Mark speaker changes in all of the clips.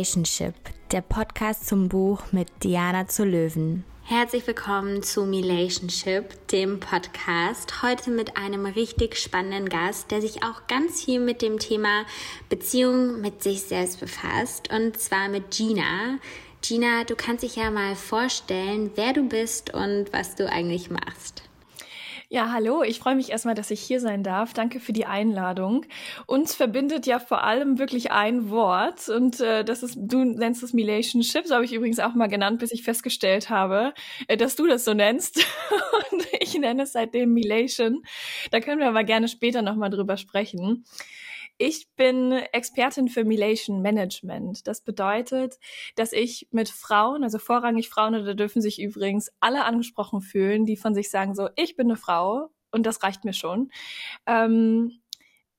Speaker 1: Relationship, der Podcast zum Buch mit Diana zu Löwen.
Speaker 2: Herzlich willkommen zu Relationship, dem Podcast. Heute mit einem richtig spannenden Gast, der sich auch ganz viel mit dem Thema Beziehung mit sich selbst befasst. Und zwar mit Gina. Gina, du kannst dich ja mal vorstellen, wer du bist und was du eigentlich machst.
Speaker 3: Ja, hallo, ich freue mich erstmal, dass ich hier sein darf. Danke für die Einladung. Uns verbindet ja vor allem wirklich ein Wort und äh, das ist, du nennst es Relationship, so habe ich übrigens auch mal genannt, bis ich festgestellt habe, äh, dass du das so nennst und ich nenne es seitdem Milation. Da können wir aber gerne später nochmal drüber sprechen. Ich bin Expertin für Milation Management. Das bedeutet, dass ich mit Frauen, also vorrangig Frauen, und da dürfen sich übrigens alle angesprochen fühlen, die von sich sagen so, ich bin eine Frau und das reicht mir schon. Ähm,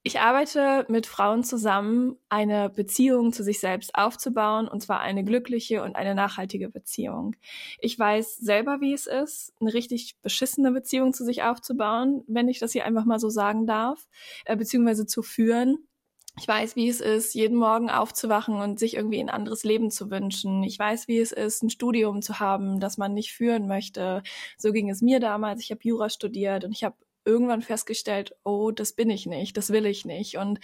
Speaker 3: ich arbeite mit Frauen zusammen, eine Beziehung zu sich selbst aufzubauen, und zwar eine glückliche und eine nachhaltige Beziehung. Ich weiß selber, wie es ist, eine richtig beschissene Beziehung zu sich aufzubauen, wenn ich das hier einfach mal so sagen darf, äh, beziehungsweise zu führen. Ich weiß, wie es ist, jeden Morgen aufzuwachen und sich irgendwie ein anderes Leben zu wünschen. Ich weiß, wie es ist, ein Studium zu haben, das man nicht führen möchte. So ging es mir damals. Ich habe Jura studiert und ich habe irgendwann festgestellt, oh, das bin ich nicht, das will ich nicht. Und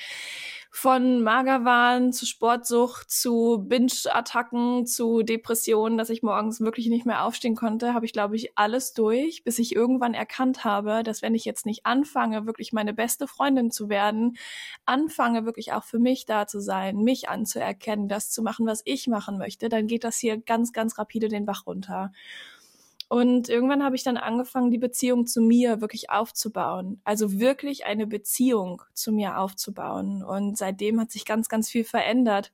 Speaker 3: von Magerwahn zu Sportsucht zu Binge-Attacken zu Depressionen, dass ich morgens wirklich nicht mehr aufstehen konnte, habe ich, glaube ich, alles durch, bis ich irgendwann erkannt habe, dass wenn ich jetzt nicht anfange, wirklich meine beste Freundin zu werden, anfange wirklich auch für mich da zu sein, mich anzuerkennen, das zu machen, was ich machen möchte, dann geht das hier ganz, ganz rapide den Bach runter. Und irgendwann habe ich dann angefangen, die Beziehung zu mir wirklich aufzubauen. Also wirklich eine Beziehung zu mir aufzubauen. Und seitdem hat sich ganz, ganz viel verändert.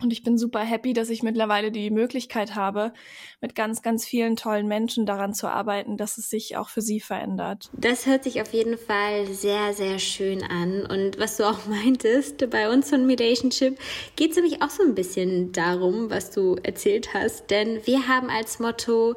Speaker 3: Und ich bin super happy, dass ich mittlerweile die Möglichkeit habe, mit ganz, ganz vielen tollen Menschen daran zu arbeiten, dass es sich auch für sie verändert.
Speaker 2: Das hört sich auf jeden Fall sehr, sehr schön an. Und was du auch meintest, bei uns von Relationship geht es nämlich auch so ein bisschen darum, was du erzählt hast. Denn wir haben als Motto,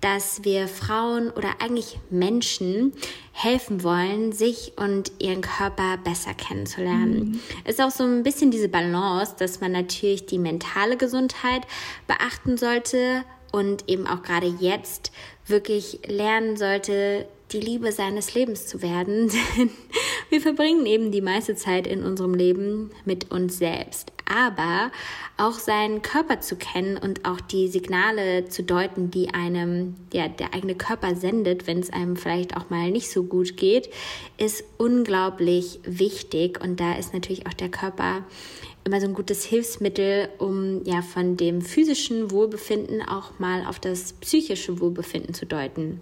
Speaker 2: dass wir Frauen oder eigentlich Menschen helfen wollen, sich und ihren Körper besser kennenzulernen. Mhm. Ist auch so ein bisschen diese Balance, dass man natürlich die mentale Gesundheit beachten sollte und eben auch gerade jetzt wirklich lernen sollte, die Liebe seines Lebens zu werden. wir verbringen eben die meiste Zeit in unserem Leben mit uns selbst. Aber auch seinen Körper zu kennen und auch die Signale zu deuten, die einem ja, der eigene Körper sendet, wenn es einem vielleicht auch mal nicht so gut geht, ist unglaublich wichtig. Und da ist natürlich auch der Körper immer so ein gutes Hilfsmittel, um ja von dem physischen Wohlbefinden auch mal auf das psychische Wohlbefinden zu deuten.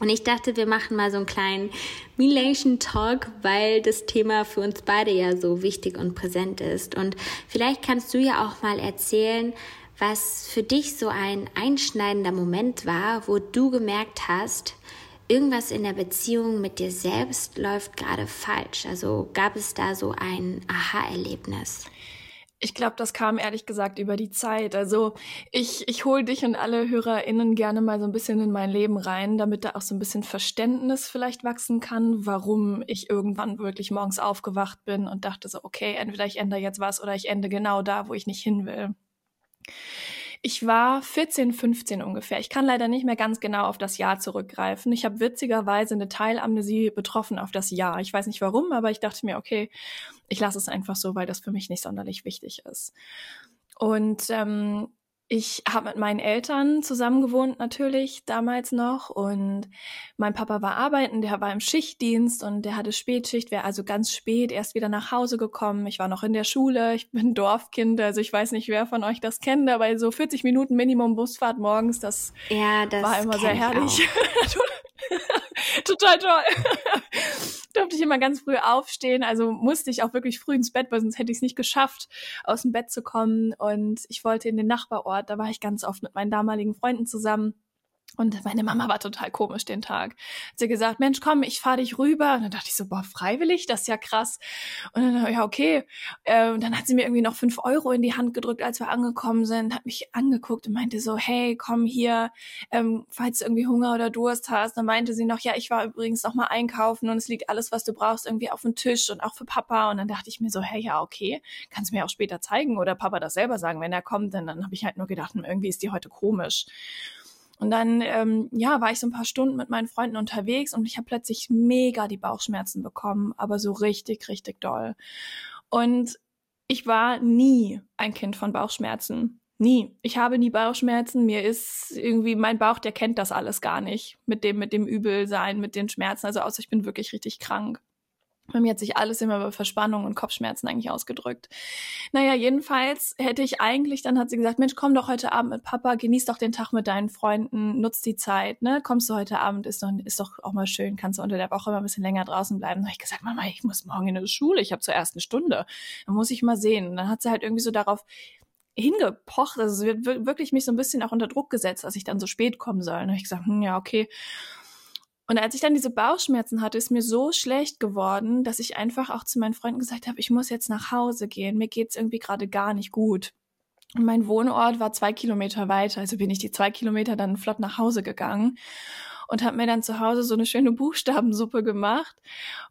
Speaker 2: Und ich dachte, wir machen mal so einen kleinen Relation Talk, weil das Thema für uns beide ja so wichtig und präsent ist. Und vielleicht kannst du ja auch mal erzählen, was für dich so ein einschneidender Moment war, wo du gemerkt hast, irgendwas in der Beziehung mit dir selbst läuft gerade falsch. Also gab es da so ein Aha-Erlebnis?
Speaker 3: Ich glaube, das kam ehrlich gesagt über die Zeit. Also ich, ich hole dich und alle HörerInnen gerne mal so ein bisschen in mein Leben rein, damit da auch so ein bisschen Verständnis vielleicht wachsen kann, warum ich irgendwann wirklich morgens aufgewacht bin und dachte so, okay, entweder ich ändere jetzt was oder ich ende genau da, wo ich nicht hin will. Ich war 14, 15 ungefähr. Ich kann leider nicht mehr ganz genau auf das Jahr zurückgreifen. Ich habe witzigerweise eine Teilamnesie betroffen auf das Jahr. Ich weiß nicht warum, aber ich dachte mir, okay, ich lasse es einfach so, weil das für mich nicht sonderlich wichtig ist. Und ähm, ich habe mit meinen Eltern zusammen gewohnt natürlich damals noch und mein Papa war arbeiten, der war im Schichtdienst und der hatte Spätschicht, wäre also ganz spät erst wieder nach Hause gekommen. Ich war noch in der Schule, ich bin Dorfkind, also ich weiß nicht, wer von euch das kennt, aber so 40 Minuten Minimum Busfahrt morgens, das, ja, das war immer sehr herrlich. Total toll. Durfte ich immer ganz früh aufstehen, also musste ich auch wirklich früh ins Bett, weil sonst hätte ich es nicht geschafft, aus dem Bett zu kommen. Und ich wollte in den Nachbarort, da war ich ganz oft mit meinen damaligen Freunden zusammen. Und meine Mama war total komisch den Tag. Hat sie gesagt, Mensch, komm, ich fahre dich rüber. Und dann dachte ich so, boah, freiwillig, das ist ja krass. Und dann, ja, okay. Äh, und dann hat sie mir irgendwie noch fünf Euro in die Hand gedrückt, als wir angekommen sind, hat mich angeguckt und meinte so, hey, komm hier, ähm, falls du irgendwie Hunger oder Durst hast. Dann meinte sie noch, ja, ich war übrigens noch mal einkaufen und es liegt alles, was du brauchst, irgendwie auf dem Tisch und auch für Papa. Und dann dachte ich mir so, hey, ja, okay, kannst du mir auch später zeigen oder Papa das selber sagen, wenn er kommt. Denn dann habe ich halt nur gedacht, hm, irgendwie ist die heute komisch. Und dann, ähm, ja, war ich so ein paar Stunden mit meinen Freunden unterwegs und ich habe plötzlich mega die Bauchschmerzen bekommen, aber so richtig, richtig doll. Und ich war nie ein Kind von Bauchschmerzen. Nie. Ich habe nie Bauchschmerzen. Mir ist irgendwie mein Bauch, der kennt das alles gar nicht. Mit dem, mit dem Übelsein, mit den Schmerzen. Also außer ich bin wirklich richtig krank. Bei mir hat sich alles immer über Verspannung und Kopfschmerzen eigentlich ausgedrückt. Naja, jedenfalls hätte ich eigentlich, dann hat sie gesagt, Mensch, komm doch heute Abend mit Papa, genieß doch den Tag mit deinen Freunden, nutz die Zeit, ne? Kommst du heute Abend, ist doch, ist doch auch mal schön, kannst du unter der Woche mal ein bisschen länger draußen bleiben. Dann habe ich gesagt, Mama, ich muss morgen in die Schule, ich habe zur ersten Stunde. Dann muss ich mal sehen. Und dann hat sie halt irgendwie so darauf hingepocht, also sie wird wirklich mich so ein bisschen auch unter Druck gesetzt, dass ich dann so spät kommen soll. Dann habe ich gesagt, hm, ja, okay. Und als ich dann diese Bauchschmerzen hatte, ist mir so schlecht geworden, dass ich einfach auch zu meinen Freunden gesagt habe, ich muss jetzt nach Hause gehen. Mir geht's irgendwie gerade gar nicht gut. Und mein Wohnort war zwei Kilometer weiter, also bin ich die zwei Kilometer dann flott nach Hause gegangen und habe mir dann zu Hause so eine schöne Buchstabensuppe gemacht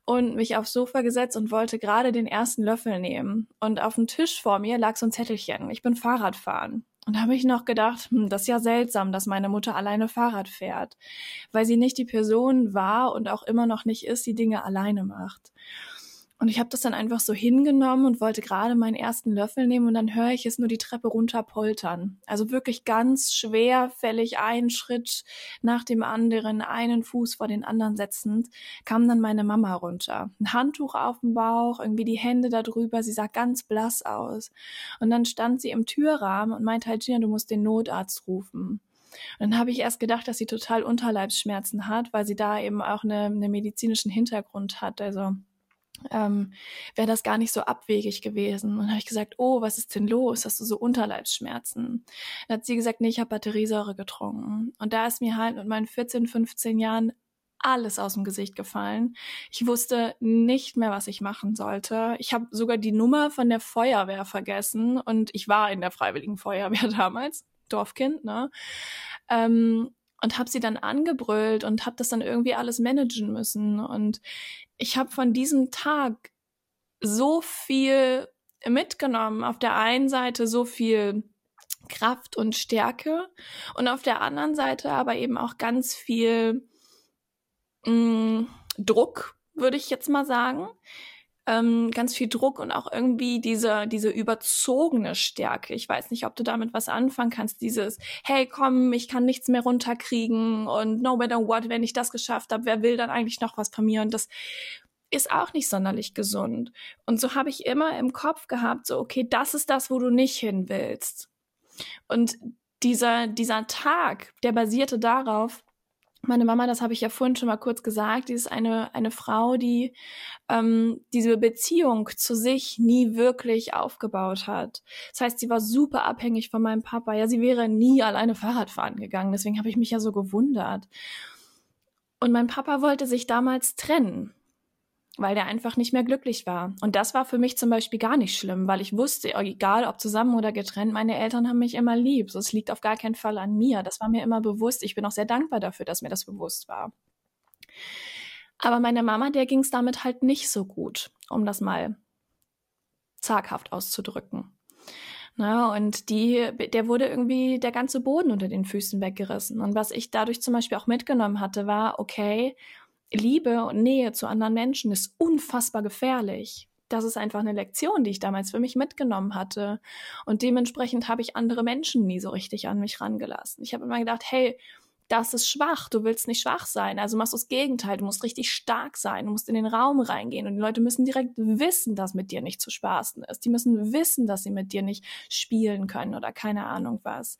Speaker 3: und mich aufs Sofa gesetzt und wollte gerade den ersten Löffel nehmen. Und auf dem Tisch vor mir lag so ein Zettelchen. Ich bin Fahrradfahren. Und habe ich noch gedacht, hm, das ist ja seltsam, dass meine Mutter alleine Fahrrad fährt, weil sie nicht die Person war und auch immer noch nicht ist, die Dinge alleine macht. Und ich habe das dann einfach so hingenommen und wollte gerade meinen ersten Löffel nehmen und dann höre ich es nur die Treppe runter poltern. Also wirklich ganz schwerfällig, einen Schritt nach dem anderen, einen Fuß vor den anderen setzend, kam dann meine Mama runter. Ein Handtuch auf dem Bauch, irgendwie die Hände da drüber, sie sah ganz blass aus. Und dann stand sie im Türrahmen und meinte halt, Gina, du musst den Notarzt rufen. Und dann habe ich erst gedacht, dass sie total Unterleibsschmerzen hat, weil sie da eben auch eine, einen medizinischen Hintergrund hat. Also ähm, wäre das gar nicht so abwegig gewesen. Und habe ich gesagt, oh, was ist denn los? Hast du so Unterleibsschmerzen? Dann hat sie gesagt, nee, ich habe Batteriesäure getrunken. Und da ist mir halt mit meinen 14, 15 Jahren alles aus dem Gesicht gefallen. Ich wusste nicht mehr, was ich machen sollte. Ich habe sogar die Nummer von der Feuerwehr vergessen und ich war in der Freiwilligen Feuerwehr damals, Dorfkind, ne? Ähm, und habe sie dann angebrüllt und habe das dann irgendwie alles managen müssen. Und ich habe von diesem Tag so viel mitgenommen. Auf der einen Seite so viel Kraft und Stärke und auf der anderen Seite aber eben auch ganz viel mh, mm, Druck, würde ich jetzt mal sagen ähm, ganz viel Druck und auch irgendwie diese, diese überzogene Stärke. Ich weiß nicht, ob du damit was anfangen kannst. Dieses, hey, komm, ich kann nichts mehr runterkriegen und no matter what, wenn ich das geschafft habe, wer will dann eigentlich noch was von mir? Und das ist auch nicht sonderlich gesund. Und so habe ich immer im Kopf gehabt, so, okay, das ist das, wo du nicht hin willst. Und dieser, dieser Tag, der basierte darauf, meine Mama, das habe ich ja vorhin schon mal kurz gesagt, die ist eine, eine Frau, die ähm, diese Beziehung zu sich nie wirklich aufgebaut hat. Das heißt, sie war super abhängig von meinem Papa. Ja, sie wäre nie alleine Fahrrad fahren gegangen. Deswegen habe ich mich ja so gewundert. Und mein Papa wollte sich damals trennen weil der einfach nicht mehr glücklich war. Und das war für mich zum Beispiel gar nicht schlimm, weil ich wusste, egal ob zusammen oder getrennt, meine Eltern haben mich immer lieb. So, es liegt auf gar keinen Fall an mir. Das war mir immer bewusst. Ich bin auch sehr dankbar dafür, dass mir das bewusst war. Aber meiner Mama, der ging es damit halt nicht so gut, um das mal zaghaft auszudrücken. Na, und die, der wurde irgendwie der ganze Boden unter den Füßen weggerissen. Und was ich dadurch zum Beispiel auch mitgenommen hatte, war, okay, Liebe und Nähe zu anderen Menschen ist unfassbar gefährlich. Das ist einfach eine Lektion, die ich damals für mich mitgenommen hatte. Und dementsprechend habe ich andere Menschen nie so richtig an mich rangelassen. Ich habe immer gedacht, hey, das ist schwach, du willst nicht schwach sein. Also machst du das Gegenteil, du musst richtig stark sein, du musst in den Raum reingehen und die Leute müssen direkt wissen, dass mit dir nicht zu spaßen ist. Die müssen wissen, dass sie mit dir nicht spielen können oder keine Ahnung was.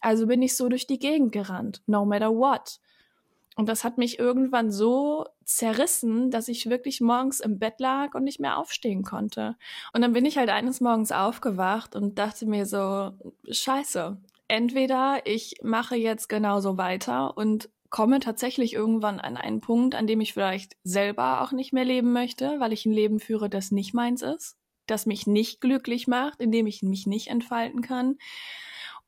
Speaker 3: Also bin ich so durch die Gegend gerannt, no matter what. Und das hat mich irgendwann so zerrissen, dass ich wirklich morgens im Bett lag und nicht mehr aufstehen konnte. Und dann bin ich halt eines Morgens aufgewacht und dachte mir so, scheiße, entweder ich mache jetzt genauso weiter und komme tatsächlich irgendwann an einen Punkt, an dem ich vielleicht selber auch nicht mehr leben möchte, weil ich ein Leben führe, das nicht meins ist, das mich nicht glücklich macht, in dem ich mich nicht entfalten kann.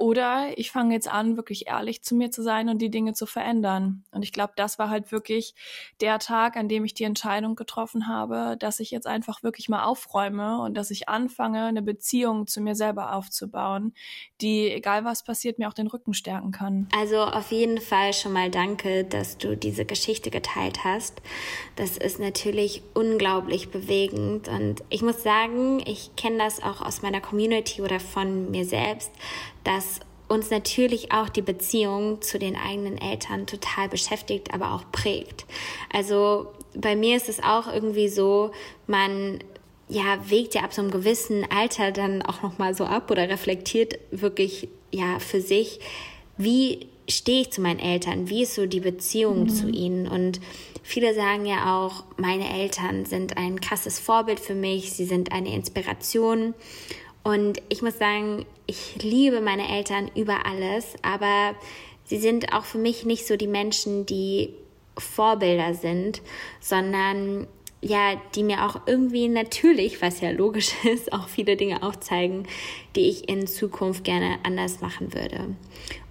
Speaker 3: Oder ich fange jetzt an, wirklich ehrlich zu mir zu sein und die Dinge zu verändern. Und ich glaube, das war halt wirklich der Tag, an dem ich die Entscheidung getroffen habe, dass ich jetzt einfach wirklich mal aufräume und dass ich anfange, eine Beziehung zu mir selber aufzubauen, die, egal was passiert, mir auch den Rücken stärken kann.
Speaker 2: Also auf jeden Fall schon mal danke, dass du diese Geschichte geteilt hast. Das ist natürlich unglaublich bewegend. Und ich muss sagen, ich kenne das auch aus meiner Community oder von mir selbst dass uns natürlich auch die Beziehung zu den eigenen Eltern total beschäftigt, aber auch prägt. Also bei mir ist es auch irgendwie so, man ja wägt ja ab so einem gewissen Alter dann auch noch mal so ab oder reflektiert wirklich ja für sich, wie stehe ich zu meinen Eltern, wie ist so die Beziehung mhm. zu ihnen und viele sagen ja auch, meine Eltern sind ein krasses Vorbild für mich, sie sind eine Inspiration und ich muss sagen, ich liebe meine Eltern über alles, aber sie sind auch für mich nicht so die Menschen, die Vorbilder sind, sondern ja, die mir auch irgendwie natürlich, was ja logisch ist, auch viele Dinge aufzeigen, die ich in Zukunft gerne anders machen würde.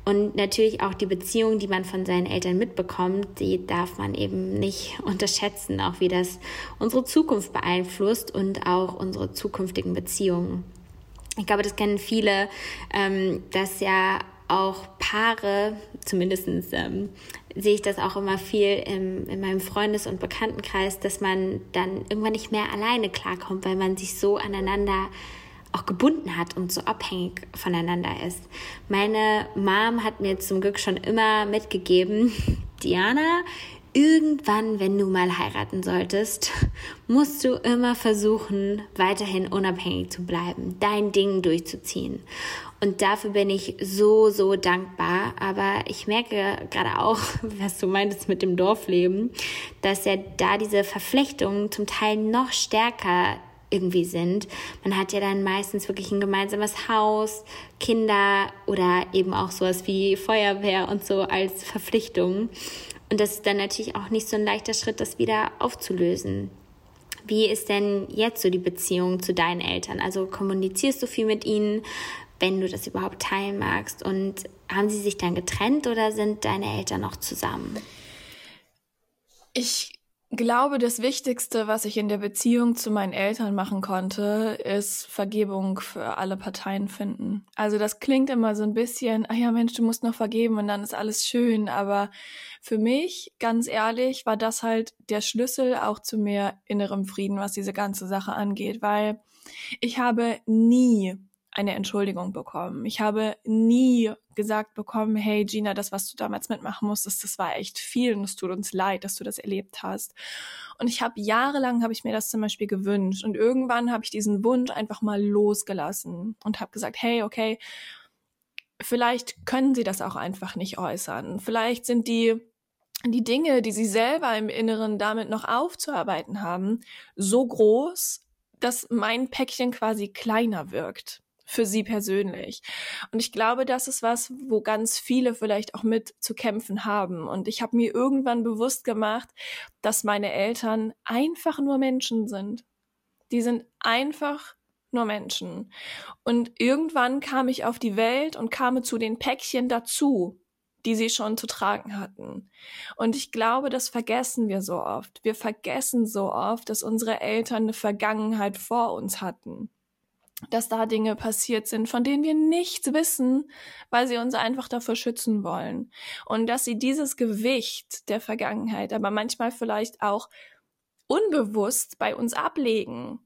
Speaker 2: Und natürlich auch die Beziehung, die man von seinen Eltern mitbekommt, die darf man eben nicht unterschätzen, auch wie das unsere Zukunft beeinflusst und auch unsere zukünftigen Beziehungen. Ich glaube, das kennen viele, ähm, dass ja auch Paare, zumindest ähm, sehe ich das auch immer viel im, in meinem Freundes- und Bekanntenkreis, dass man dann irgendwann nicht mehr alleine klarkommt, weil man sich so aneinander auch gebunden hat und so abhängig voneinander ist. Meine Mom hat mir zum Glück schon immer mitgegeben, Diana, irgendwann, wenn du mal heiraten solltest, musst du immer versuchen, weiterhin unabhängig zu bleiben, dein Ding durchzuziehen. Und dafür bin ich so, so dankbar. Aber ich merke gerade auch, was du meintest mit dem Dorfleben, dass ja da diese Verflechtungen zum Teil noch stärker irgendwie sind. Man hat ja dann meistens wirklich ein gemeinsames Haus, Kinder oder eben auch sowas wie Feuerwehr und so als Verpflichtung. Und das ist dann natürlich auch nicht so ein leichter Schritt, das wieder aufzulösen. Wie ist denn jetzt so die Beziehung zu deinen Eltern? Also kommunizierst du viel mit ihnen, wenn du das überhaupt teilen magst? Und haben sie sich dann getrennt oder sind deine Eltern noch zusammen?
Speaker 3: Ich glaube, das Wichtigste, was ich in der Beziehung zu meinen Eltern machen konnte, ist Vergebung für alle Parteien finden. Also das klingt immer so ein bisschen, ah ja Mensch, du musst noch vergeben und dann ist alles schön. Aber für mich, ganz ehrlich, war das halt der Schlüssel auch zu mehr innerem Frieden, was diese ganze Sache angeht, weil ich habe nie eine Entschuldigung bekommen. Ich habe nie gesagt bekommen, hey Gina, das, was du damals mitmachen musstest, das war echt viel und es tut uns leid, dass du das erlebt hast. Und ich habe jahrelang, habe ich mir das zum Beispiel gewünscht und irgendwann habe ich diesen Wunsch einfach mal losgelassen und habe gesagt, hey, okay, vielleicht können sie das auch einfach nicht äußern. Vielleicht sind die die Dinge, die sie selber im Inneren damit noch aufzuarbeiten haben, so groß, dass mein Päckchen quasi kleiner wirkt für sie persönlich. Und ich glaube, das ist was, wo ganz viele vielleicht auch mit zu kämpfen haben. Und ich habe mir irgendwann bewusst gemacht, dass meine Eltern einfach nur Menschen sind. Die sind einfach nur Menschen. Und irgendwann kam ich auf die Welt und kam zu den Päckchen dazu, die sie schon zu tragen hatten. Und ich glaube, das vergessen wir so oft. Wir vergessen so oft, dass unsere Eltern eine Vergangenheit vor uns hatten dass da Dinge passiert sind, von denen wir nichts wissen, weil sie uns einfach davor schützen wollen. Und dass sie dieses Gewicht der Vergangenheit, aber manchmal vielleicht auch unbewusst bei uns ablegen.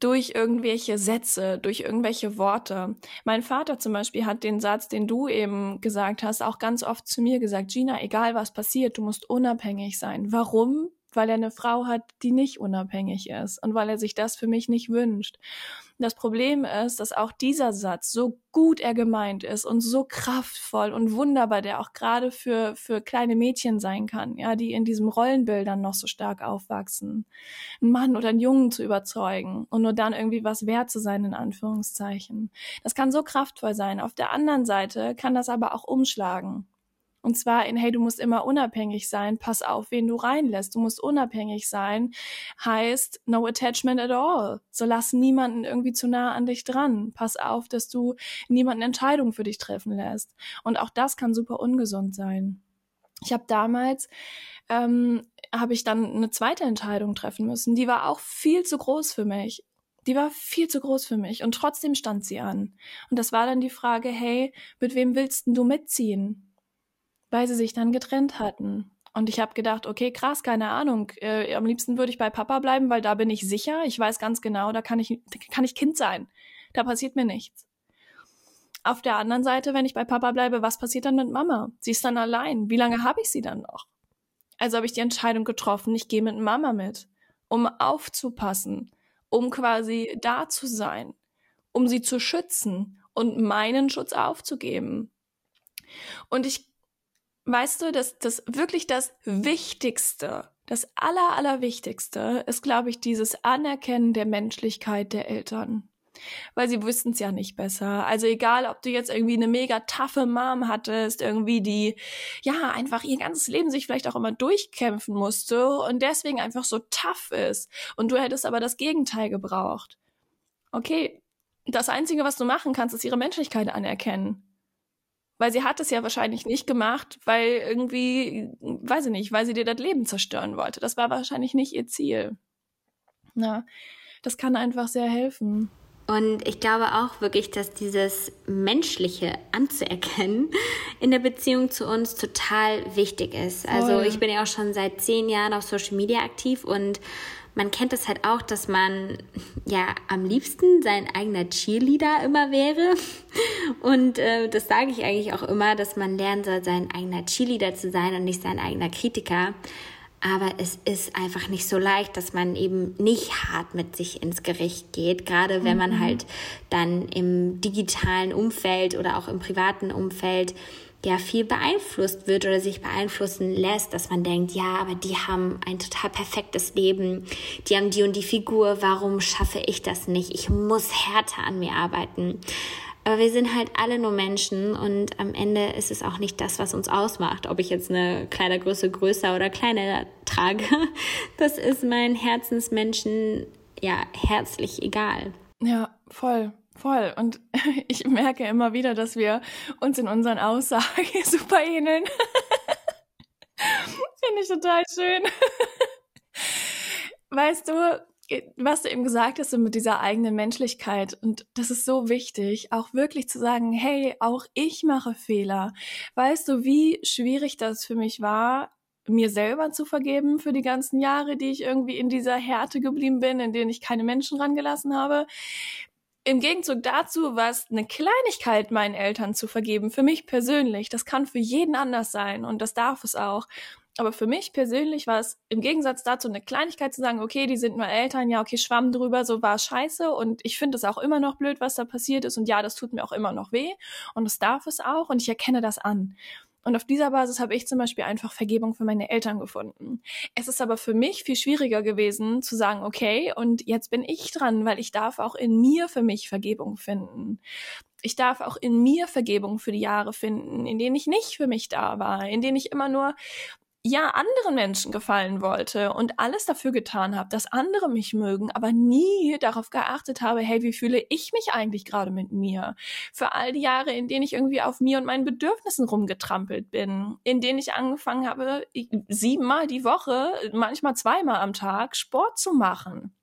Speaker 3: Durch irgendwelche Sätze, durch irgendwelche Worte. Mein Vater zum Beispiel hat den Satz, den du eben gesagt hast, auch ganz oft zu mir gesagt, Gina, egal was passiert, du musst unabhängig sein. Warum? weil er eine Frau hat, die nicht unabhängig ist und weil er sich das für mich nicht wünscht. Das Problem ist, dass auch dieser Satz, so gut er gemeint ist und so kraftvoll und wunderbar, der auch gerade für, für kleine Mädchen sein kann, ja, die in diesem Rollenbildern noch so stark aufwachsen, einen Mann oder einen Jungen zu überzeugen und nur dann irgendwie was wert zu sein, in Anführungszeichen. Das kann so kraftvoll sein. Auf der anderen Seite kann das aber auch umschlagen. Und zwar in, hey, du musst immer unabhängig sein, pass auf, wen du reinlässt. Du musst unabhängig sein, heißt no attachment at all. So lass niemanden irgendwie zu nah an dich dran. Pass auf, dass du niemanden Entscheidungen für dich treffen lässt. Und auch das kann super ungesund sein. Ich habe damals ähm, habe ich dann eine zweite Entscheidung treffen müssen. Die war auch viel zu groß für mich. Die war viel zu groß für mich und trotzdem stand sie an. Und das war dann die Frage, hey, mit wem willst du mitziehen? Weil sie sich dann getrennt hatten. Und ich habe gedacht, okay, krass, keine Ahnung. Äh, am liebsten würde ich bei Papa bleiben, weil da bin ich sicher. Ich weiß ganz genau, da kann ich, kann ich Kind sein. Da passiert mir nichts. Auf der anderen Seite, wenn ich bei Papa bleibe, was passiert dann mit Mama? Sie ist dann allein. Wie lange habe ich sie dann noch? Also habe ich die Entscheidung getroffen, ich gehe mit Mama mit, um aufzupassen, um quasi da zu sein, um sie zu schützen und meinen Schutz aufzugeben. Und ich weißt du, dass das wirklich das Wichtigste, das aller, allerwichtigste ist, glaube ich, dieses Anerkennen der Menschlichkeit der Eltern. Weil sie wüssten es ja nicht besser. Also egal, ob du jetzt irgendwie eine mega taffe Mom hattest, irgendwie die, ja, einfach ihr ganzes Leben sich vielleicht auch immer durchkämpfen musste und deswegen einfach so tough ist. Und du hättest aber das Gegenteil gebraucht. Okay, das Einzige, was du machen kannst, ist ihre Menschlichkeit anerkennen. Weil sie hat es ja wahrscheinlich nicht gemacht, weil irgendwie, weiß ich nicht, weil sie dir das Leben zerstören wollte. Das war wahrscheinlich nicht ihr Ziel. Na, das kann einfach sehr helfen.
Speaker 2: Und ich glaube auch wirklich, dass dieses Menschliche anzuerkennen in der Beziehung zu uns total wichtig ist. Also Voll. Also ich bin ja auch schon seit zehn Jahren auf Social Media aktiv und man kennt es halt auch, dass man ja am liebsten sein eigener Cheerleader immer wäre. Und äh, das sage ich eigentlich auch immer, dass man lernen soll, sein eigener Cheerleader zu sein und nicht sein eigener Kritiker. Aber es ist einfach nicht so leicht, dass man eben nicht hart mit sich ins Gericht geht, gerade wenn man mhm. halt dann im digitalen Umfeld oder auch im privaten Umfeld ja viel beeinflusst wird oder sich beeinflussen lässt, dass man denkt, ja, aber die haben ein total perfektes Leben, die haben die und die Figur, warum schaffe ich das nicht? Ich muss härter an mir arbeiten. Aber wir sind halt alle nur Menschen und am Ende ist es auch nicht das, was uns ausmacht, ob ich jetzt eine Kleidergröße größer oder kleiner trage. Das ist meinen Herzensmenschen ja herzlich egal.
Speaker 3: Ja, voll. Voll. Und ich merke immer wieder, dass wir uns in unseren Aussagen super ähneln. Finde ich total schön. Weißt du, was du eben gesagt hast, so mit dieser eigenen Menschlichkeit. Und das ist so wichtig, auch wirklich zu sagen, hey, auch ich mache Fehler. Weißt du, wie schwierig das für mich war, mir selber zu vergeben für die ganzen Jahre, die ich irgendwie in dieser Härte geblieben bin, in denen ich keine Menschen rangelassen habe. Im Gegenzug dazu war es eine Kleinigkeit, meinen Eltern zu vergeben. Für mich persönlich. Das kann für jeden anders sein und das darf es auch. Aber für mich persönlich war es im Gegensatz dazu eine Kleinigkeit zu sagen, okay, die sind nur Eltern, ja, okay, schwamm drüber, so war scheiße und ich finde es auch immer noch blöd, was da passiert ist und ja, das tut mir auch immer noch weh und das darf es auch und ich erkenne das an. Und auf dieser Basis habe ich zum Beispiel einfach Vergebung für meine Eltern gefunden. Es ist aber für mich viel schwieriger gewesen zu sagen, okay, und jetzt bin ich dran, weil ich darf auch in mir für mich Vergebung finden. Ich darf auch in mir Vergebung für die Jahre finden, in denen ich nicht für mich da war, in denen ich immer nur ja anderen Menschen gefallen wollte und alles dafür getan habe, dass andere mich mögen, aber nie darauf geachtet habe, hey, wie fühle ich mich eigentlich gerade mit mir? Für all die Jahre, in denen ich irgendwie auf mir und meinen Bedürfnissen rumgetrampelt bin, in denen ich angefangen habe, siebenmal die Woche, manchmal zweimal am Tag Sport zu machen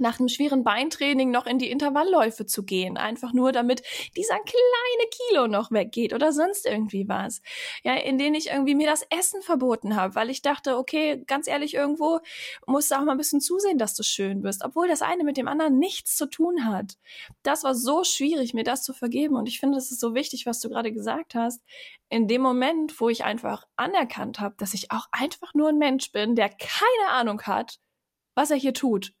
Speaker 3: nach einem schweren Beintraining noch in die Intervallläufe zu gehen, einfach nur damit dieser kleine Kilo noch weggeht oder sonst irgendwie was. Ja, in denen ich irgendwie mir das Essen verboten habe, weil ich dachte, okay, ganz ehrlich, irgendwo musst du auch mal ein bisschen zusehen, dass du schön bist, obwohl das eine mit dem anderen nichts zu tun hat. Das war so schwierig, mir das zu vergeben und ich finde, es ist so wichtig, was du gerade gesagt hast. In dem Moment, wo ich einfach anerkannt habe, dass ich auch einfach nur ein Mensch bin, der keine Ahnung hat, was er hier tut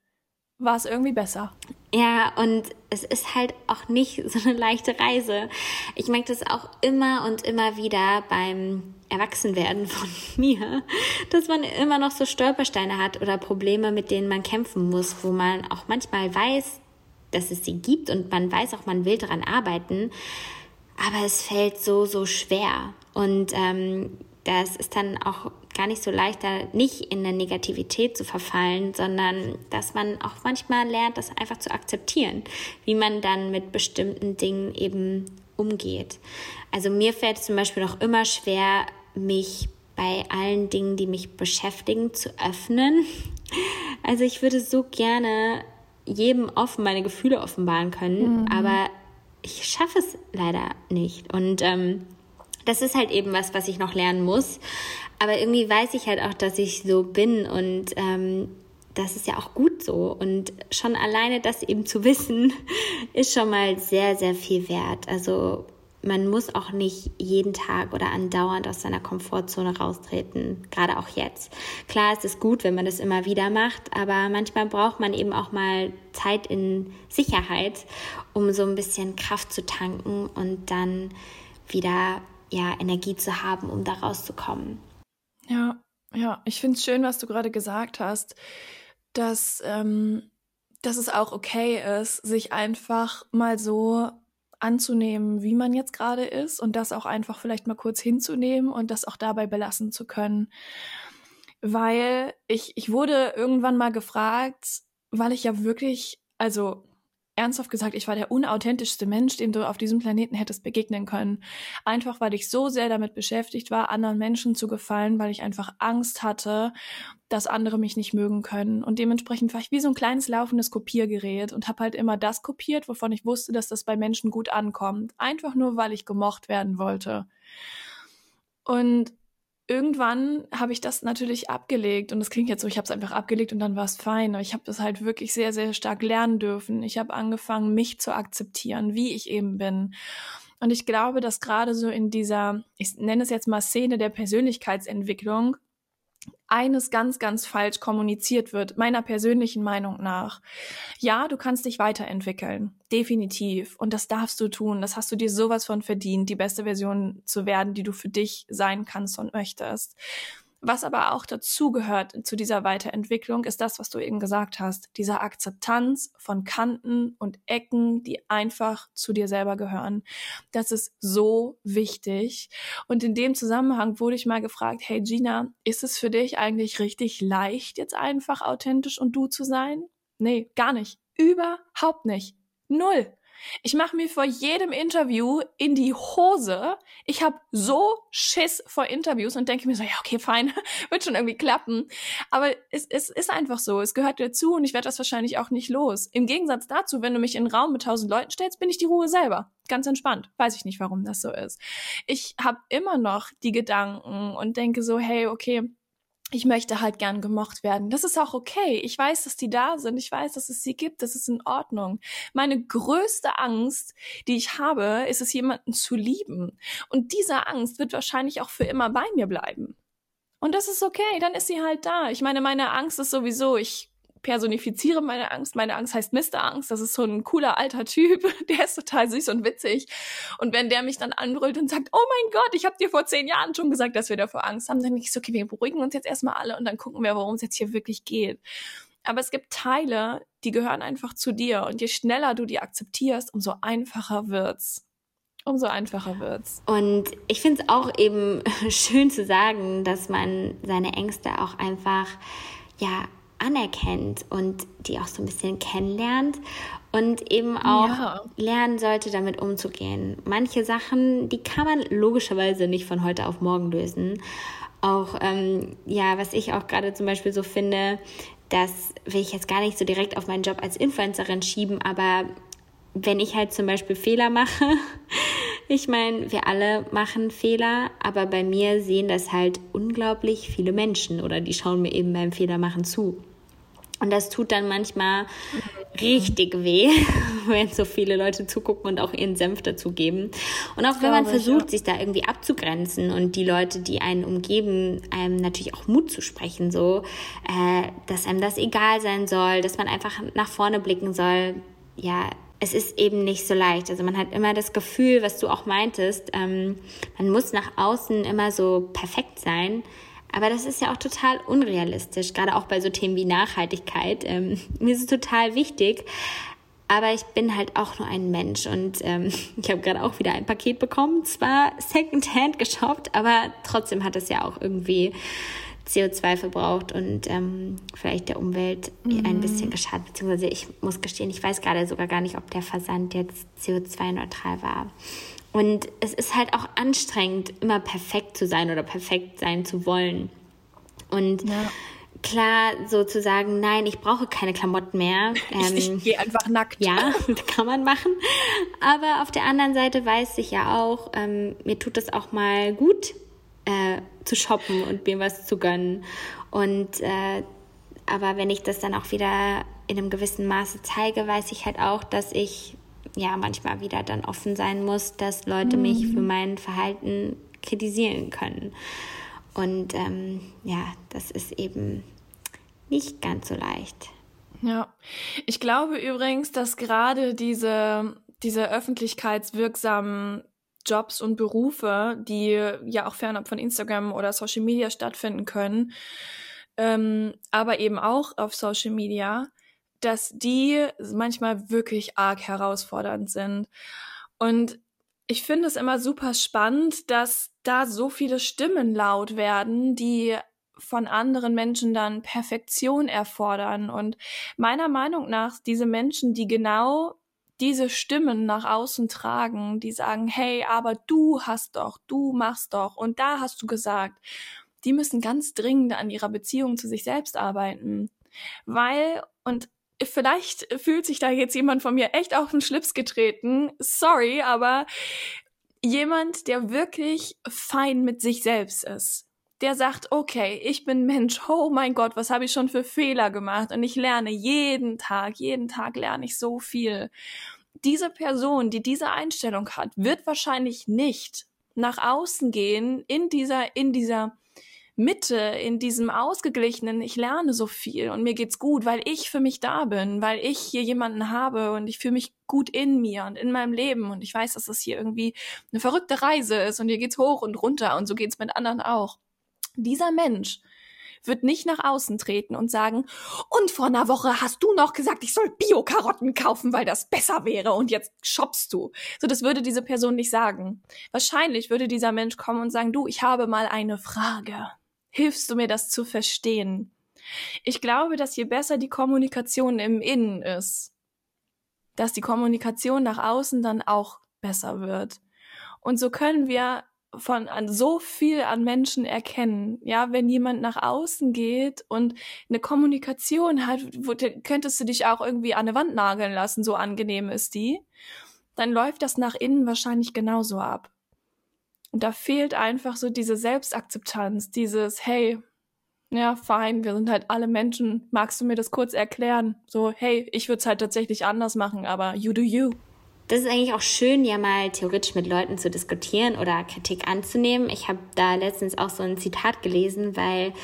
Speaker 3: war es irgendwie besser.
Speaker 2: Ja, und es ist halt auch nicht so eine leichte Reise. Ich merke das auch immer und immer wieder beim Erwachsenwerden von mir, dass man immer noch so Stolpersteine hat oder Probleme, mit denen man kämpfen muss, wo man auch manchmal weiß, dass es sie gibt und man weiß auch, man will daran arbeiten, aber es fällt so, so schwer. Und ähm, das ist dann auch gar nicht so leicht, da nicht in der Negativität zu verfallen, sondern dass man auch manchmal lernt, das einfach zu akzeptieren, wie man dann mit bestimmten Dingen eben umgeht. Also mir fällt es zum Beispiel noch immer schwer, mich bei allen Dingen, die mich beschäftigen, zu öffnen. Also ich würde so gerne jedem offen meine Gefühle offenbaren können, mhm. aber ich schaffe es leider nicht. Und ähm, das ist halt eben was, was ich noch lernen muss. Aber irgendwie weiß ich halt auch, dass ich so bin und ähm, das ist ja auch gut so. Und schon alleine das eben zu wissen, ist schon mal sehr, sehr viel wert. Also man muss auch nicht jeden Tag oder andauernd aus seiner Komfortzone raustreten, gerade auch jetzt. Klar, es ist gut, wenn man das immer wieder macht, aber manchmal braucht man eben auch mal Zeit in Sicherheit, um so ein bisschen Kraft zu tanken und dann wieder ja, Energie zu haben, um da rauszukommen.
Speaker 3: Ja, ja, ich finde es schön, was du gerade gesagt hast, dass, ähm, dass es auch okay ist, sich einfach mal so anzunehmen, wie man jetzt gerade ist und das auch einfach vielleicht mal kurz hinzunehmen und das auch dabei belassen zu können. Weil ich, ich wurde irgendwann mal gefragt, weil ich ja wirklich, also ernsthaft gesagt, ich war der unauthentischste Mensch, dem du auf diesem Planeten hättest begegnen können. Einfach weil ich so sehr damit beschäftigt war, anderen Menschen zu gefallen, weil ich einfach Angst hatte, dass andere mich nicht mögen können. Und dementsprechend war ich wie so ein kleines laufendes Kopiergerät und habe halt immer das kopiert, wovon ich wusste, dass das bei Menschen gut ankommt. Einfach nur, weil ich gemocht werden wollte. Und irgendwann habe ich das natürlich abgelegt und das klingt jetzt so, ich habe es einfach abgelegt und dann war es fein. Ich habe das halt wirklich sehr, sehr stark lernen dürfen. Ich habe angefangen, mich zu akzeptieren, wie ich eben bin. Und ich glaube, dass gerade so in dieser, ich nenne es jetzt mal Szene der Persönlichkeitsentwicklung, eines ganz, ganz falsch kommuniziert wird, meiner persönlichen Meinung nach. Ja, du kannst dich weiterentwickeln, definitiv. Und das darfst du tun. Das hast du dir sowas von verdient, die beste Version zu werden, die du für dich sein kannst und möchtest. Was aber auch dazugehört zu dieser Weiterentwicklung, ist das, was du eben gesagt hast. Diese Akzeptanz von Kanten und Ecken, die einfach zu dir selber gehören. Das ist so wichtig. Und in dem Zusammenhang wurde ich mal gefragt, hey Gina, ist es für dich eigentlich richtig leicht, jetzt einfach authentisch und du zu sein? Nee, gar nicht. Überhaupt nicht. Null. Ich mache mir vor jedem Interview in die Hose. Ich habe so Schiss vor Interviews und denke mir so, ja, okay, fein, wird schon irgendwie klappen. Aber es, es ist einfach so, es gehört dazu und ich werde das wahrscheinlich auch nicht los. Im Gegensatz dazu, wenn du mich in einen Raum mit tausend Leuten stellst, bin ich die Ruhe selber. Ganz entspannt. Weiß ich nicht, warum das so ist. Ich habe immer noch die Gedanken und denke so, hey, okay, ich möchte halt gern gemocht werden. Das ist auch okay. Ich weiß, dass die da sind. Ich weiß, dass es sie gibt. Das ist in Ordnung. Meine größte Angst, die ich habe, ist es, jemanden zu lieben. Und diese Angst wird wahrscheinlich auch für immer bei mir bleiben. Und das ist okay. Dann ist sie halt da. Ich meine, meine Angst ist sowieso, ich personifiziere meine Angst. Meine Angst heißt Mr. Angst. Das ist so ein cooler alter Typ. Der ist total süß und witzig. Und wenn der mich dann anbrüllt und sagt, oh mein Gott, ich habe dir vor zehn Jahren schon gesagt, dass wir davor Angst haben, dann denke ich so, okay, wir beruhigen uns jetzt erstmal alle und dann gucken wir, worum es jetzt hier wirklich geht. Aber es gibt Teile, die gehören einfach zu dir. Und je schneller du die akzeptierst, umso einfacher wird's umso einfacher wird's.
Speaker 2: Und ich finde es auch eben schön zu sagen, dass man seine Ängste auch einfach ja anerkennt und die auch so ein bisschen kennenlernt und eben auch ja. lernen sollte, damit umzugehen. Manche Sachen, die kann man logischerweise nicht von heute auf morgen lösen. auch, ähm, ja, was ich auch gerade zum Beispiel so finde, das will ich jetzt gar nicht so direkt auf meinen Job als Influencerin schieben, aber wenn ich halt zum Beispiel Fehler mache, ich meine, wir alle machen Fehler, aber bei mir sehen das halt unglaublich viele Menschen oder die schauen mir eben beim Fehler machen zu. Und das tut dann manchmal richtig weh, wenn so viele Leute zugucken und auch ihren Senf dazugeben. Und auch wenn man versucht, ja. sich da irgendwie abzugrenzen und die Leute, die einen umgeben, einem natürlich auch Mut zu sprechen, so, äh, dass einem das egal sein soll, dass man einfach nach vorne blicken soll. Ja, es ist eben nicht so leicht. Also man hat immer das Gefühl, was du auch meintest, ähm, man muss nach außen immer so perfekt sein. Aber das ist ja auch total unrealistisch, gerade auch bei so Themen wie Nachhaltigkeit. Ähm, mir ist es total wichtig. Aber ich bin halt auch nur ein Mensch und ähm, ich habe gerade auch wieder ein Paket bekommen. Zwar Secondhand geshoppt, aber trotzdem hat es ja auch irgendwie CO2 verbraucht und ähm, vielleicht der Umwelt mhm. ein bisschen geschadet. Beziehungsweise ich muss gestehen, ich weiß gerade sogar gar nicht, ob der Versand jetzt CO2-neutral war. Und es ist halt auch anstrengend, immer perfekt zu sein oder perfekt sein zu wollen. Und ja. klar, so zu sagen, nein, ich brauche keine Klamotten mehr.
Speaker 3: Ähm, ich, ich gehe einfach nackt.
Speaker 2: Ja, kann man machen. Aber auf der anderen Seite weiß ich ja auch, ähm, mir tut es auch mal gut, äh, zu shoppen und mir was zu gönnen. Und äh, aber wenn ich das dann auch wieder in einem gewissen Maße zeige, weiß ich halt auch, dass ich ja manchmal wieder dann offen sein muss, dass Leute mhm. mich für mein Verhalten kritisieren können. Und ähm, ja, das ist eben nicht ganz so leicht.
Speaker 3: Ja, ich glaube übrigens, dass gerade diese, diese öffentlichkeitswirksamen Jobs und Berufe, die ja auch fernab von Instagram oder Social Media stattfinden können, ähm, aber eben auch auf Social Media, dass die manchmal wirklich arg herausfordernd sind. Und ich finde es immer super spannend, dass da so viele Stimmen laut werden, die von anderen Menschen dann Perfektion erfordern. Und meiner Meinung nach, diese Menschen, die genau diese Stimmen nach außen tragen, die sagen, hey, aber du hast doch, du machst doch und da hast du gesagt, die müssen ganz dringend an ihrer Beziehung zu sich selbst arbeiten. Weil, und vielleicht fühlt sich da jetzt jemand von mir echt auf den Schlips getreten. Sorry, aber jemand, der wirklich fein mit sich selbst ist. Der sagt, okay, ich bin Mensch, oh mein Gott, was habe ich schon für Fehler gemacht? Und ich lerne jeden Tag, jeden Tag lerne ich so viel. Diese Person, die diese Einstellung hat, wird wahrscheinlich nicht nach außen gehen in dieser, in dieser Mitte, in diesem ausgeglichenen, ich lerne so viel und mir geht's gut, weil ich für mich da bin, weil ich hier jemanden habe und ich fühle mich gut in mir und in meinem Leben und ich weiß, dass das hier irgendwie eine verrückte Reise ist und hier geht's hoch und runter und so geht's mit anderen auch. Dieser Mensch wird nicht nach außen treten und sagen, und vor einer Woche hast du noch gesagt, ich soll Bio-Karotten kaufen, weil das besser wäre und jetzt shoppst du. So, das würde diese Person nicht sagen. Wahrscheinlich würde dieser Mensch kommen und sagen, du, ich habe mal eine Frage hilfst du mir, das zu verstehen? Ich glaube, dass je besser die Kommunikation im Innen ist, dass die Kommunikation nach außen dann auch besser wird. Und so können wir von an so viel an Menschen erkennen. Ja, wenn jemand nach außen geht und eine Kommunikation hat, wo, könntest du dich auch irgendwie an eine Wand nageln lassen, so angenehm ist die, dann läuft das nach innen wahrscheinlich genauso ab. Und da fehlt einfach so diese Selbstakzeptanz, dieses, hey, ja, fein, wir sind halt alle Menschen. Magst du mir das kurz erklären? So, hey, ich würde es halt tatsächlich anders machen, aber you do you.
Speaker 2: Das ist eigentlich auch schön, ja mal theoretisch mit Leuten zu diskutieren oder Kritik anzunehmen. Ich habe da letztens auch so ein Zitat gelesen, weil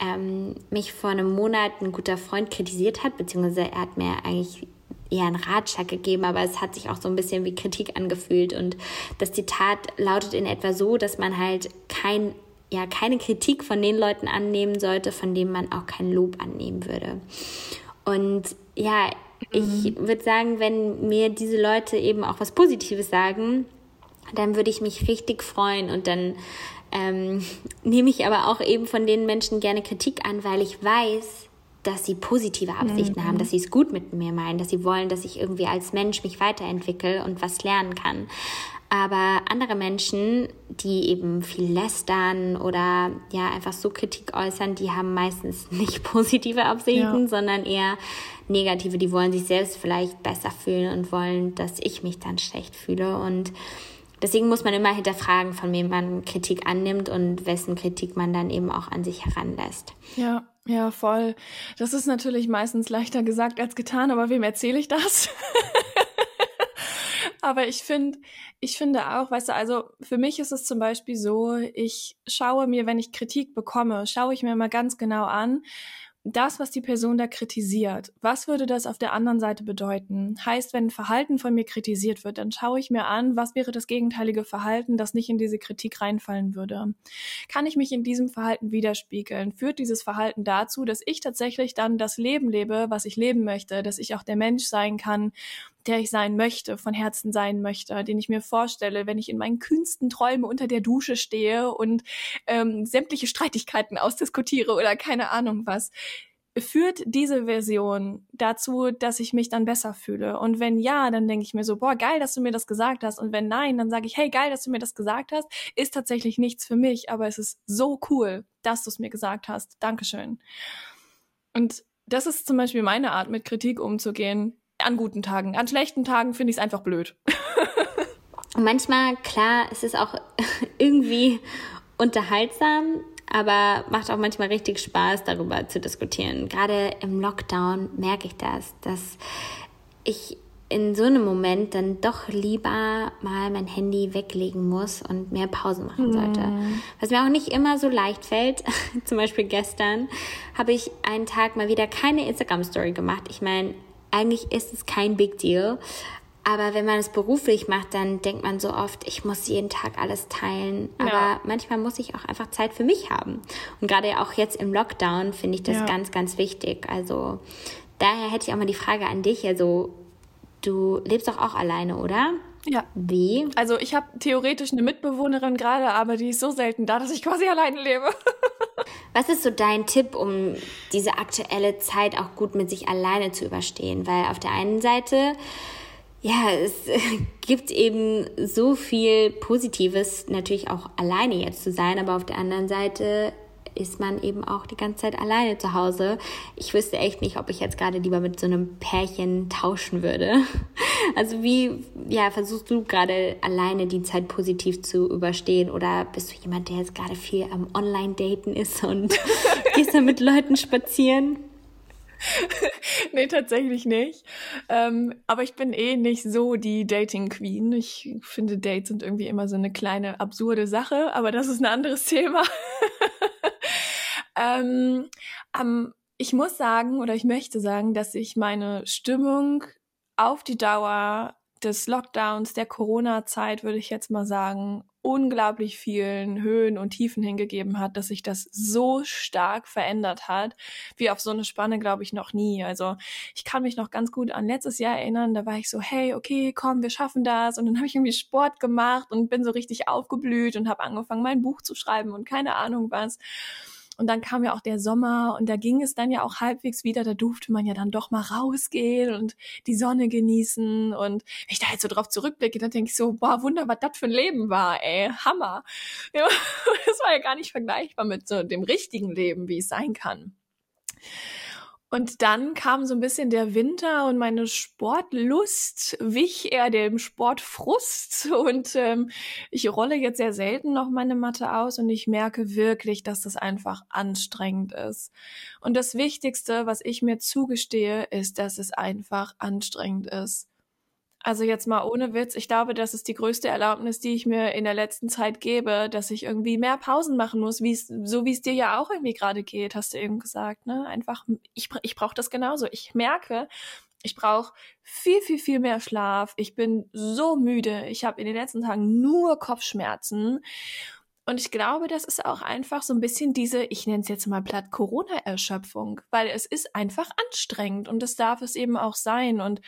Speaker 2: ähm, mich vor einem Monat ein guter Freund kritisiert hat, beziehungsweise er hat mir eigentlich eher einen Ratschlag gegeben, aber es hat sich auch so ein bisschen wie Kritik angefühlt. Und das Zitat lautet in etwa so, dass man halt kein, ja, keine Kritik von den Leuten annehmen sollte, von denen man auch kein Lob annehmen würde. Und ja, ich mhm. würde sagen, wenn mir diese Leute eben auch was Positives sagen, dann würde ich mich richtig freuen und dann ähm, nehme ich aber auch eben von den Menschen gerne Kritik an, weil ich weiß, dass sie positive Absichten mhm. haben, dass sie es gut mit mir meinen, dass sie wollen, dass ich irgendwie als Mensch mich weiterentwickle und was lernen kann. Aber andere Menschen, die eben viel lästern oder ja einfach so Kritik äußern, die haben meistens nicht positive Absichten, ja. sondern eher negative. Die wollen sich selbst vielleicht besser fühlen und wollen, dass ich mich dann schlecht fühle. Und deswegen muss man immer hinterfragen, von wem man Kritik annimmt und wessen Kritik man dann eben auch an sich heranlässt.
Speaker 3: Ja, ja, voll. Das ist natürlich meistens leichter gesagt als getan, aber wem erzähle ich das? aber ich finde, ich finde auch, weißt du, also für mich ist es zum Beispiel so, ich schaue mir, wenn ich Kritik bekomme, schaue ich mir mal ganz genau an, das, was die Person da kritisiert, was würde das auf der anderen Seite bedeuten? Heißt, wenn ein Verhalten von mir kritisiert wird, dann schaue ich mir an, was wäre das gegenteilige Verhalten, das nicht in diese Kritik reinfallen würde. Kann ich mich in diesem Verhalten widerspiegeln? Führt dieses Verhalten dazu, dass ich tatsächlich dann das Leben lebe, was ich leben möchte, dass ich auch der Mensch sein kann, der ich sein möchte, von Herzen sein möchte, den ich mir vorstelle, wenn ich in meinen kühnsten Träumen unter der Dusche stehe und ähm, sämtliche Streitigkeiten ausdiskutiere oder keine Ahnung was. Führt diese Version dazu, dass ich mich dann besser fühle? Und wenn ja, dann denke ich mir so, boah, geil, dass du mir das gesagt hast. Und wenn nein, dann sage ich, hey, geil, dass du mir das gesagt hast. Ist tatsächlich nichts für mich, aber es ist so cool, dass du es mir gesagt hast. Dankeschön. Und das ist zum Beispiel meine Art, mit Kritik umzugehen. An guten Tagen. An schlechten Tagen finde ich es einfach blöd.
Speaker 2: Und manchmal, klar, es ist auch irgendwie unterhaltsam, aber macht auch manchmal richtig Spaß, darüber zu diskutieren. Gerade im Lockdown merke ich das, dass ich in so einem Moment dann doch lieber mal mein Handy weglegen muss und mehr Pausen machen sollte. Mm. Was mir auch nicht immer so leicht fällt. Zum Beispiel gestern habe ich einen Tag mal wieder keine Instagram-Story gemacht. Ich meine, eigentlich ist es kein Big Deal. Aber wenn man es beruflich macht, dann denkt man so oft, ich muss jeden Tag alles teilen. Aber ja. manchmal muss ich auch einfach Zeit für mich haben. Und gerade auch jetzt im Lockdown finde ich das ja. ganz, ganz wichtig. Also daher hätte ich auch mal die Frage an dich. Also du lebst doch auch alleine, oder?
Speaker 3: Ja.
Speaker 2: Wie?
Speaker 3: Also ich habe theoretisch eine Mitbewohnerin gerade, aber die ist so selten da, dass ich quasi alleine lebe.
Speaker 2: Was ist so dein Tipp, um diese aktuelle Zeit auch gut mit sich alleine zu überstehen? Weil auf der einen Seite, ja, es gibt eben so viel Positives, natürlich auch alleine jetzt zu sein, aber auf der anderen Seite ist man eben auch die ganze Zeit alleine zu Hause. Ich wüsste echt nicht, ob ich jetzt gerade lieber mit so einem Pärchen tauschen würde. Also wie, ja, versuchst du gerade alleine die Zeit positiv zu überstehen oder bist du jemand, der jetzt gerade viel am Online-Daten ist und gehst dann mit Leuten spazieren?
Speaker 3: nee, tatsächlich nicht. Ähm, aber ich bin eh nicht so die Dating Queen. Ich finde, Dates sind irgendwie immer so eine kleine absurde Sache, aber das ist ein anderes Thema. Ähm, ähm, ich muss sagen oder ich möchte sagen, dass ich meine Stimmung auf die Dauer des Lockdowns, der Corona-Zeit, würde ich jetzt mal sagen, unglaublich vielen Höhen und Tiefen hingegeben hat, dass sich das so stark verändert hat, wie auf so eine Spanne, glaube ich, noch nie. Also ich kann mich noch ganz gut an letztes Jahr erinnern, da war ich so, hey, okay, komm, wir schaffen das. Und dann habe ich irgendwie Sport gemacht und bin so richtig aufgeblüht und habe angefangen, mein Buch zu schreiben und keine Ahnung was. Und dann kam ja auch der Sommer und da ging es dann ja auch halbwegs wieder. Da durfte man ja dann doch mal rausgehen und die Sonne genießen. Und wenn ich da jetzt so drauf zurückblicke, dann denke ich so, boah, Wunder, was das für ein Leben war, ey. Hammer. Ja, das war ja gar nicht vergleichbar mit so dem richtigen Leben, wie es sein kann. Und dann kam so ein bisschen der Winter und meine Sportlust wich eher dem Sportfrust. Und ähm, ich rolle jetzt sehr selten noch meine Matte aus und ich merke wirklich, dass das einfach anstrengend ist. Und das Wichtigste, was ich mir zugestehe, ist, dass es einfach anstrengend ist. Also jetzt mal ohne Witz, ich glaube, das ist die größte Erlaubnis, die ich mir in der letzten Zeit gebe, dass ich irgendwie mehr Pausen machen muss, wie es so wie es dir ja auch irgendwie gerade geht, hast du eben gesagt, ne? Einfach ich ich brauche das genauso. Ich merke, ich brauche viel viel viel mehr Schlaf. Ich bin so müde. Ich habe in den letzten Tagen nur Kopfschmerzen. Und ich glaube, das ist auch einfach so ein bisschen diese, ich nenne es jetzt mal platt Corona-Erschöpfung, weil es ist einfach anstrengend und das darf es eben auch sein. Und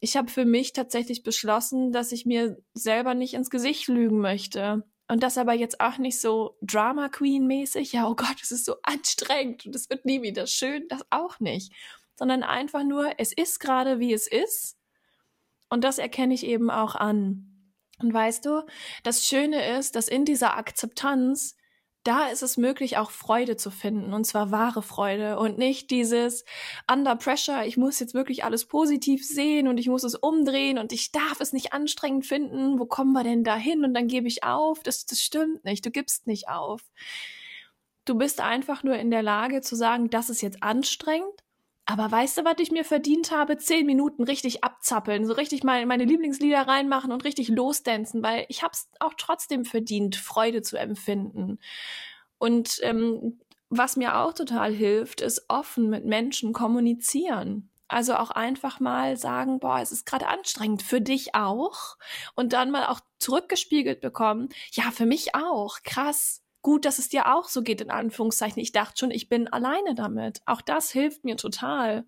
Speaker 3: ich habe für mich tatsächlich beschlossen, dass ich mir selber nicht ins Gesicht lügen möchte. Und das aber jetzt auch nicht so Drama Queen mäßig, ja, oh Gott, es ist so anstrengend und es wird nie wieder schön, das auch nicht. Sondern einfach nur, es ist gerade wie es ist. Und das erkenne ich eben auch an. Und weißt du, das Schöne ist, dass in dieser Akzeptanz da ist es möglich, auch Freude zu finden, und zwar wahre Freude und nicht dieses under pressure, ich muss jetzt wirklich alles positiv sehen und ich muss es umdrehen und ich darf es nicht anstrengend finden, wo kommen wir denn da hin und dann gebe ich auf, das, das stimmt nicht, du gibst nicht auf. Du bist einfach nur in der Lage zu sagen, das ist jetzt anstrengend, aber weißt du, was ich mir verdient habe? Zehn Minuten richtig abzappeln, so richtig mal meine Lieblingslieder reinmachen und richtig losdancen, weil ich habe es auch trotzdem verdient, Freude zu empfinden. Und ähm, was mir auch total hilft, ist offen mit Menschen kommunizieren. Also auch einfach mal sagen, boah, es ist gerade anstrengend für dich auch. Und dann mal auch zurückgespiegelt bekommen, ja, für mich auch. Krass gut, dass es dir auch so geht, in Anführungszeichen. Ich dachte schon, ich bin alleine damit. Auch das hilft mir total.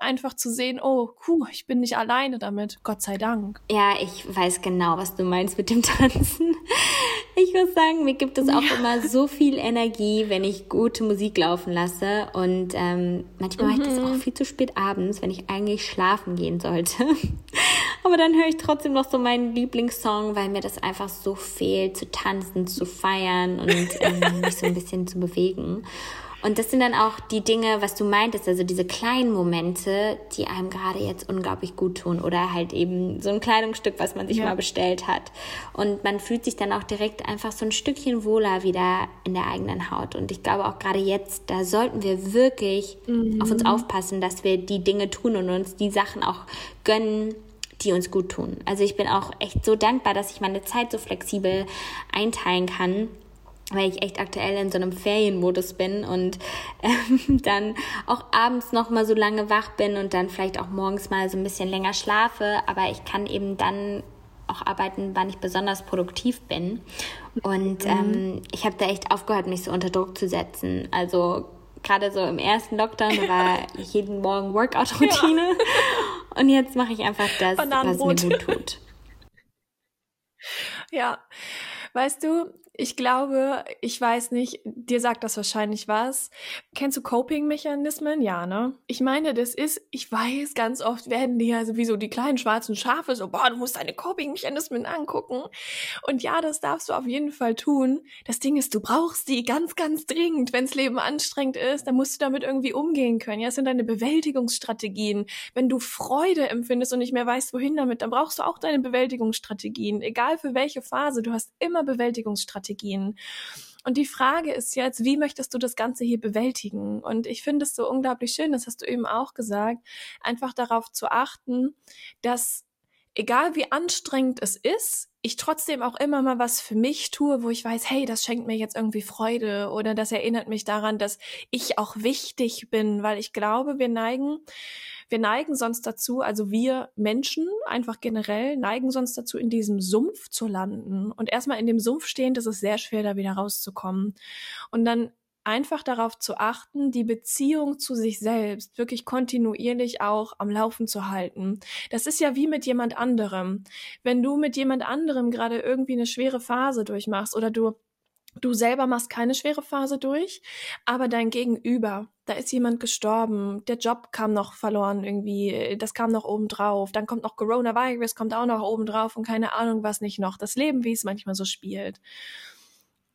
Speaker 3: Einfach zu sehen, oh, puh, ich bin nicht alleine damit. Gott sei Dank.
Speaker 2: Ja, ich weiß genau, was du meinst mit dem Tanzen. Ich muss sagen, mir gibt es auch ja. immer so viel Energie, wenn ich gute Musik laufen lasse. Und ähm, manchmal mhm. mache ich das auch mhm. viel zu spät abends, wenn ich eigentlich schlafen gehen sollte. Aber dann höre ich trotzdem noch so meinen Lieblingssong, weil mir das einfach so fehlt, zu tanzen, zu feiern und ähm, mich so ein bisschen zu bewegen. Und das sind dann auch die Dinge, was du meintest, also diese kleinen Momente, die einem gerade jetzt unglaublich gut tun oder halt eben so ein Kleidungsstück, was man sich ja. mal bestellt hat. Und man fühlt sich dann auch direkt einfach so ein Stückchen wohler wieder in der eigenen Haut. Und ich glaube auch gerade jetzt, da sollten wir wirklich mhm. auf uns aufpassen, dass wir die Dinge tun und uns die Sachen auch gönnen, die uns gut tun. Also ich bin auch echt so dankbar, dass ich meine Zeit so flexibel einteilen kann weil ich echt aktuell in so einem Ferienmodus bin und ähm, dann auch abends noch mal so lange wach bin und dann vielleicht auch morgens mal so ein bisschen länger schlafe, aber ich kann eben dann auch arbeiten, wann ich besonders produktiv bin. Und mhm. ähm, ich habe da echt aufgehört, mich so unter Druck zu setzen. Also gerade so im ersten Lockdown, da war jeden Morgen Workout-Routine. Ja. Und jetzt mache ich einfach das, was mir gut tut.
Speaker 3: Ja, weißt du, ich glaube, ich weiß nicht, dir sagt das wahrscheinlich was. Kennst du Coping-Mechanismen? Ja, ne? Ich meine, das ist, ich weiß, ganz oft werden die ja sowieso die kleinen schwarzen Schafe so, boah, du musst deine Coping-Mechanismen angucken. Und ja, das darfst du auf jeden Fall tun. Das Ding ist, du brauchst die ganz, ganz dringend. Wenns Leben anstrengend ist, dann musst du damit irgendwie umgehen können. Ja, es sind deine Bewältigungsstrategien. Wenn du Freude empfindest und nicht mehr weißt, wohin damit, dann brauchst du auch deine Bewältigungsstrategien. Egal für welche Phase, du hast immer Bewältigungsstrategien. Strategien. Und die Frage ist jetzt, wie möchtest du das Ganze hier bewältigen? Und ich finde es so unglaublich schön, das hast du eben auch gesagt, einfach darauf zu achten, dass egal wie anstrengend es ist, ich trotzdem auch immer mal was für mich tue, wo ich weiß, hey, das schenkt mir jetzt irgendwie Freude oder das erinnert mich daran, dass ich auch wichtig bin, weil ich glaube, wir neigen wir neigen sonst dazu, also wir Menschen einfach generell neigen sonst dazu, in diesem Sumpf zu landen. Und erstmal in dem Sumpf stehend ist es sehr schwer, da wieder rauszukommen. Und dann einfach darauf zu achten, die Beziehung zu sich selbst wirklich kontinuierlich auch am Laufen zu halten. Das ist ja wie mit jemand anderem. Wenn du mit jemand anderem gerade irgendwie eine schwere Phase durchmachst oder du Du selber machst keine schwere Phase durch, aber dein Gegenüber, da ist jemand gestorben, der Job kam noch verloren irgendwie, das kam noch oben drauf, dann kommt noch Coronavirus, kommt auch noch oben drauf und keine Ahnung was nicht noch, das Leben, wie es manchmal so spielt.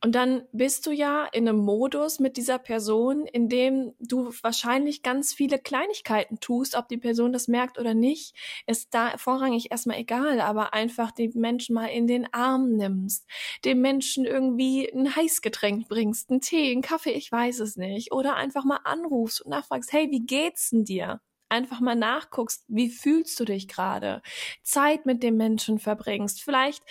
Speaker 3: Und dann bist du ja in einem Modus mit dieser Person, in dem du wahrscheinlich ganz viele Kleinigkeiten tust, ob die Person das merkt oder nicht, ist da vorrangig erstmal egal, aber einfach den Menschen mal in den Arm nimmst, dem Menschen irgendwie ein Heißgetränk bringst, einen Tee, einen Kaffee, ich weiß es nicht, oder einfach mal anrufst und nachfragst, hey, wie geht's denn dir? Einfach mal nachguckst, wie fühlst du dich gerade, Zeit mit dem Menschen verbringst, vielleicht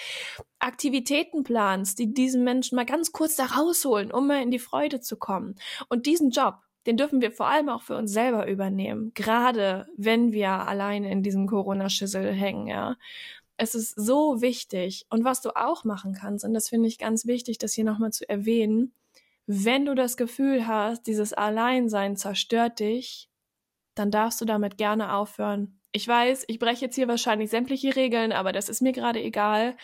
Speaker 3: Aktivitäten planst, die diesen Menschen mal ganz kurz da rausholen, um mal in die Freude zu kommen. Und diesen Job, den dürfen wir vor allem auch für uns selber übernehmen, gerade wenn wir alleine in diesem Corona-Schüssel hängen, ja. Es ist so wichtig. Und was du auch machen kannst, und das finde ich ganz wichtig, das hier nochmal zu erwähnen, wenn du das Gefühl hast, dieses Alleinsein zerstört dich, dann darfst du damit gerne aufhören. Ich weiß, ich breche jetzt hier wahrscheinlich sämtliche Regeln, aber das ist mir gerade egal.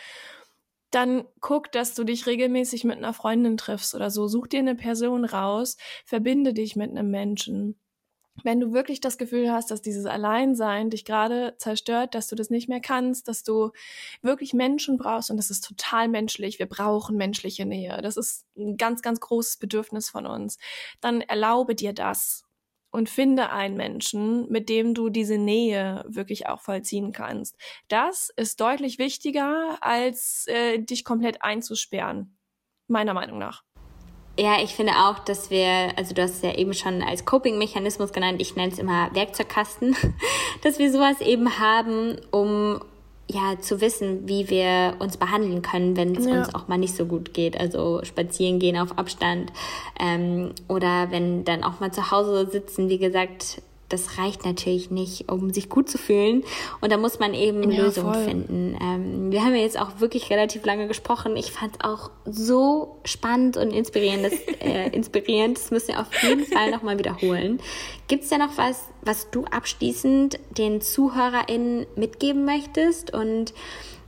Speaker 3: Dann guck, dass du dich regelmäßig mit einer Freundin triffst oder so. Such dir eine Person raus, verbinde dich mit einem Menschen. wenn du wirklich das Gefühl hast, dass dieses Alleinsein dich gerade zerstört, dass du das nicht mehr kannst, dass du wirklich Menschen brauchst und das ist total menschlich. Wir brauchen menschliche Nähe. Das ist ein ganz, ganz großes Bedürfnis von uns. Dann erlaube dir das und finde einen Menschen, mit dem du diese Nähe wirklich auch vollziehen kannst. Das ist deutlich wichtiger, als äh, dich komplett einzusperren, meiner Meinung nach.
Speaker 2: Ja, ich finde auch, dass wir, also du hast es ja eben schon als Coping-Mechanismus genannt, ich nenne es immer Werkzeugkasten, dass wir sowas eben haben, um ja zu wissen, wie wir uns behandeln können, wenn es ja. uns auch mal nicht so gut geht. Also spazieren gehen auf Abstand ähm, oder wenn dann auch mal zu Hause sitzen, wie gesagt, das reicht natürlich nicht, um sich gut zu fühlen. Und da muss man eben ja, Lösungen voll. finden. Ähm, wir haben ja jetzt auch wirklich relativ lange gesprochen. Ich fand es auch so spannend und inspirierend. Das, äh, inspirierend. das müssen wir auf jeden Fall nochmal wiederholen. Gibt es da noch was, was du abschließend den ZuhörerInnen mitgeben möchtest? Und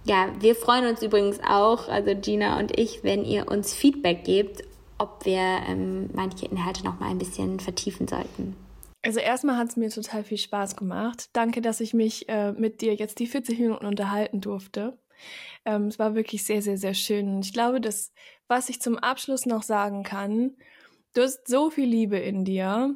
Speaker 2: ja, wir freuen uns übrigens auch, also Gina und ich, wenn ihr uns Feedback gebt, ob wir ähm, manche Inhalte noch mal ein bisschen vertiefen sollten.
Speaker 3: Also erstmal hat es mir total viel Spaß gemacht. Danke, dass ich mich äh, mit dir jetzt die 40 Minuten unterhalten durfte. Ähm, es war wirklich sehr, sehr, sehr schön. Und ich glaube, dass, was ich zum Abschluss noch sagen kann, du hast so viel Liebe in dir.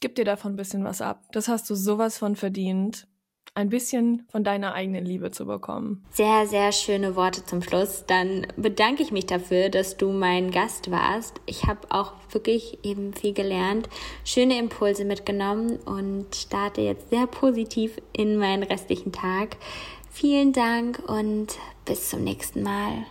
Speaker 3: Gib dir davon ein bisschen was ab. Das hast du sowas von verdient ein bisschen von deiner eigenen Liebe zu bekommen.
Speaker 2: Sehr, sehr schöne Worte zum Schluss. Dann bedanke ich mich dafür, dass du mein Gast warst. Ich habe auch wirklich eben viel gelernt, schöne Impulse mitgenommen und starte jetzt sehr positiv in meinen restlichen Tag. Vielen Dank und bis zum nächsten Mal.